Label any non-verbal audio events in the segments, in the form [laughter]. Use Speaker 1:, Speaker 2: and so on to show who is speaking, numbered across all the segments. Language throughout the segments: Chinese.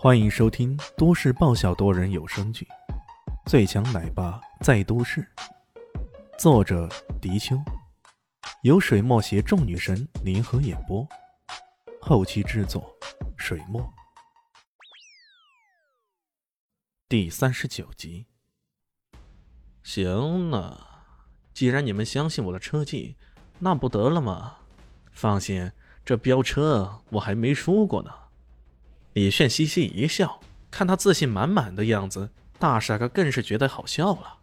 Speaker 1: 欢迎收听都市爆笑多人有声剧《最强奶爸在都市》，作者：迪秋，由水墨携众女神联合演播，后期制作：水墨。第三十九集。行了，既然你们相信我的车技，那不得了吗？放心，这飙车我还没输过呢。李炫嘻嘻一笑，看他自信满满的样子，大傻哥更是觉得好笑了。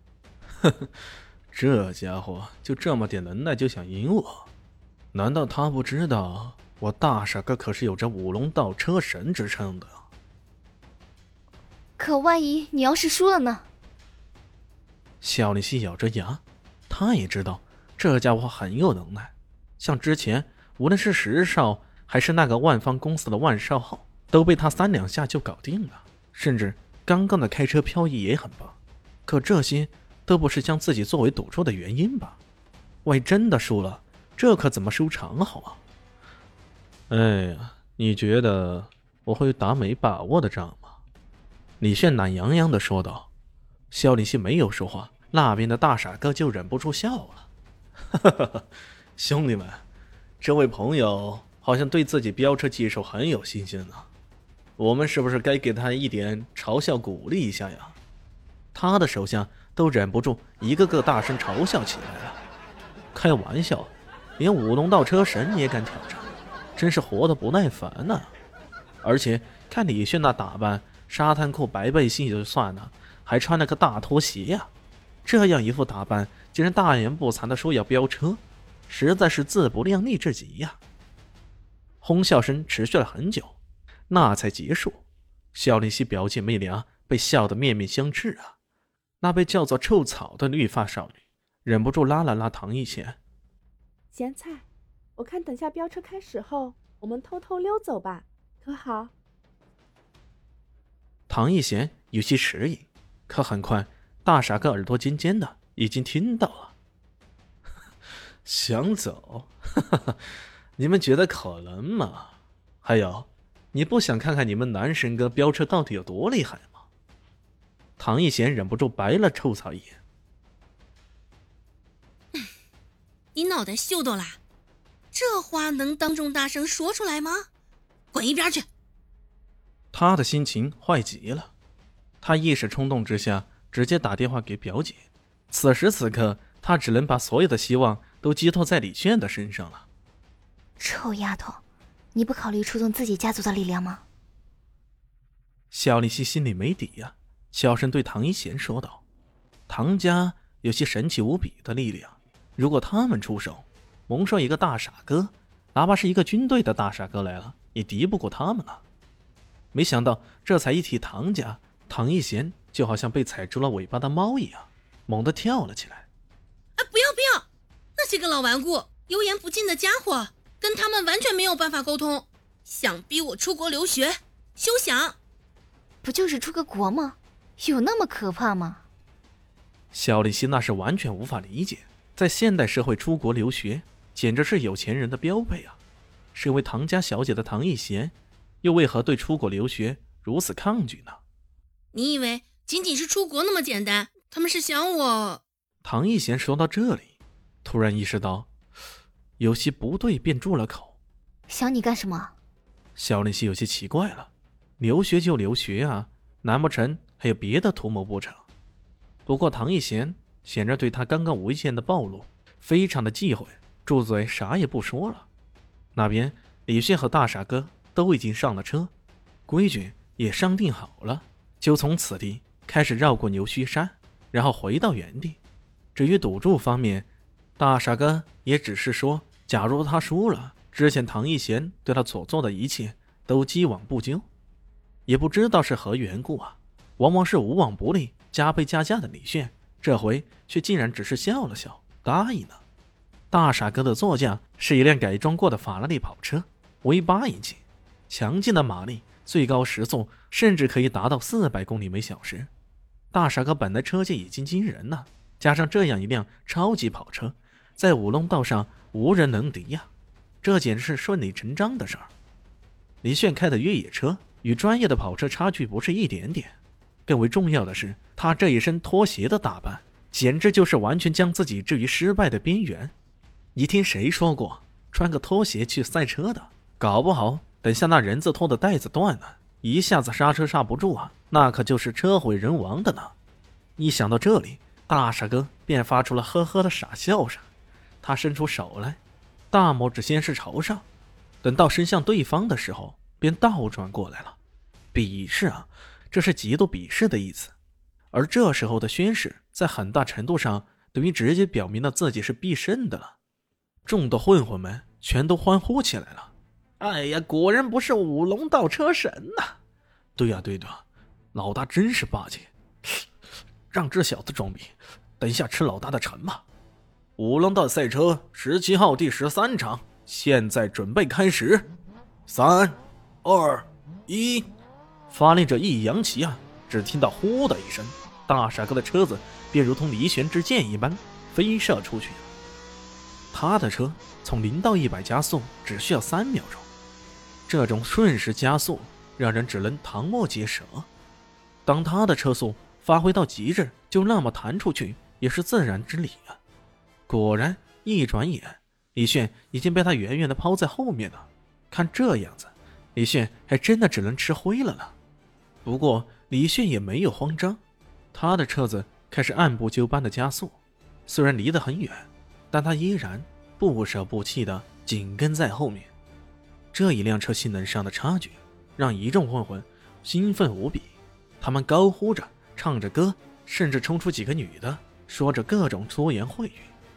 Speaker 1: 呵呵，这家伙就这么点能耐就想赢我？难道他不知道我大傻哥可是有着五龙道车神之称的？
Speaker 2: 可万一你要是输了呢？
Speaker 1: 肖立希咬着牙，他也知道这家伙很有能耐，像之前无论是石少还是那个万方公司的万少浩。都被他三两下就搞定了，甚至刚刚的开车漂移也很棒。可这些都不是将自己作为赌注的原因吧？万一真的输了，这可怎么收场好啊？哎呀，你觉得我会打没把握的仗吗？李炫懒洋洋的说道。肖林熙没有说话，那边的大傻哥就忍不住笑了。哈哈哈，兄弟们，这位朋友好像对自己飙车技术很有信心呢。我们是不是该给他一点嘲笑鼓励一下呀？他的手下都忍不住一个个大声嘲笑起来了。开玩笑，连五龙道车神也敢挑战，真是活得不耐烦呐！而且看李炫那打扮，沙滩裤、白背心也就算了，还穿了个大拖鞋呀！这样一副打扮，竟然大言不惭的说要飙车，实在是自不量力至极呀！哄笑声持续了很久。那才结束，肖林熙表姐妹俩被笑得面面相觑啊！那被叫做臭草的绿发少女忍不住拉了拉唐一贤：“
Speaker 3: 咸菜，我看等下飙车开始后，我们偷偷溜走吧，可好？”
Speaker 1: 唐一贤有些迟疑，可很快大傻个耳朵尖尖的已经听到了。[laughs] 想走？[laughs] 你们觉得可能吗？还有。你不想看看你们男神哥飙车到底有多厉害吗？唐一贤忍不住白了臭草一眼。
Speaker 4: 你脑袋秀逗啦？这话能当众大声说出来吗？滚一边去！
Speaker 1: 他的心情坏极了，他一时冲动之下直接打电话给表姐。此时此刻，他只能把所有的希望都寄托在李炫的身上了。
Speaker 2: 臭丫头！你不考虑出动自己家族的力量吗？
Speaker 1: 肖立希心里没底呀，小声对唐一贤说道：“唐家有些神奇无比的力量，如果他们出手，蒙上一个大傻哥，哪怕是一个军队的大傻哥来了，也敌不过他们了。”没想到这才一提唐家，唐一贤就好像被踩住了尾巴的猫一样，猛地跳了起来。
Speaker 4: “啊，不要不要！那些个老顽固、油盐不进的家伙！”跟他们完全没有办法沟通，想逼我出国留学，休想！
Speaker 2: 不就是出个国吗？有那么可怕吗？
Speaker 1: 肖立新那是完全无法理解，在现代社会出国留学简直是有钱人的标配啊！身为唐家小姐的唐艺贤，又为何对出国留学如此抗拒呢？
Speaker 4: 你以为仅仅是出国那么简单？他们是想我？
Speaker 1: 唐艺贤说到这里，突然意识到。有些不对，便住了口。
Speaker 2: 想你干什么？
Speaker 1: 肖林熙有些奇怪了。留学就留学啊，难不成还有别的图谋不成？不过唐一贤显然对他刚刚无意间的暴露非常的忌讳，住嘴，啥也不说了。那边李炫和大傻哥都已经上了车，规矩也商定好了，就从此地开始绕过牛须山，然后回到原地。至于赌注方面，大傻哥也只是说，假如他输了，之前唐艺贤对他所做的一切都既往不咎，也不知道是何缘故啊。往往是无往不利、加倍加价的李炫，这回却竟然只是笑了笑，答应了。大傻哥的座驾是一辆改装过的法拉利跑车，V 八引擎，强劲的马力，最高时速甚至可以达到四百公里每小时。大傻哥本来车技已经惊人了，加上这样一辆超级跑车。在五龙道上无人能敌呀，这简直是顺理成章的事儿。李炫开的越野车与专业的跑车差距不是一点点。更为重要的是，他这一身拖鞋的打扮，简直就是完全将自己置于失败的边缘。你听谁说过，穿个拖鞋去赛车的，搞不好等下那人字拖的带子断了，一下子刹车刹不住啊，那可就是车毁人亡的呢。一想到这里，大傻哥便发出了呵呵的傻笑声。他伸出手来，大拇指先是朝上，等到伸向对方的时候，便倒转过来了。鄙视啊！这是极度鄙视的意思，而这时候的宣誓，在很大程度上等于直接表明了自己是必胜的了。众多混混们全都欢呼起来了。哎呀，果然不是五龙倒车神呐！对呀，对的，老大真是霸气。让这小子装逼，等一下吃老大的馋吧。五龙道赛车十七号第十三场，现在准备开始。三、二、一。发令者一扬旗啊，只听到“呼”的一声，大傻哥的车子便如同离弦之箭一般飞射出去。他的车从零到一百加速只需要三秒钟，这种瞬时加速让人只能瞠目结舌。当他的车速发挥到极致，就那么弹出去也是自然之理啊。果然，一转眼，李炫已经被他远远的抛在后面了。看这样子，李炫还真的只能吃灰了呢。不过李炫也没有慌张，他的车子开始按部就班的加速，虽然离得很远，但他依然不舍不弃的紧跟在后面。这一辆车性能上的差距，让一众混混兴奋无比，他们高呼着，唱着歌，甚至冲出几个女的，说着各种粗言秽语。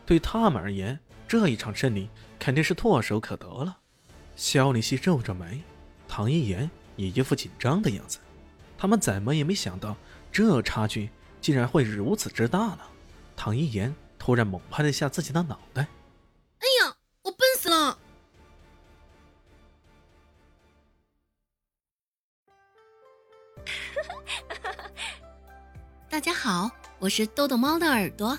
Speaker 1: 对他们而言，这一场胜利肯定是唾手可得了。肖林熙皱着眉，唐一言也一副紧张的样子。他们怎么也没想到，这差距竟然会如此之大呢？唐一言突然猛拍了一下自己的脑袋：“
Speaker 4: 哎呀，我笨死了！” [laughs] 大家好，我是豆豆猫的耳朵。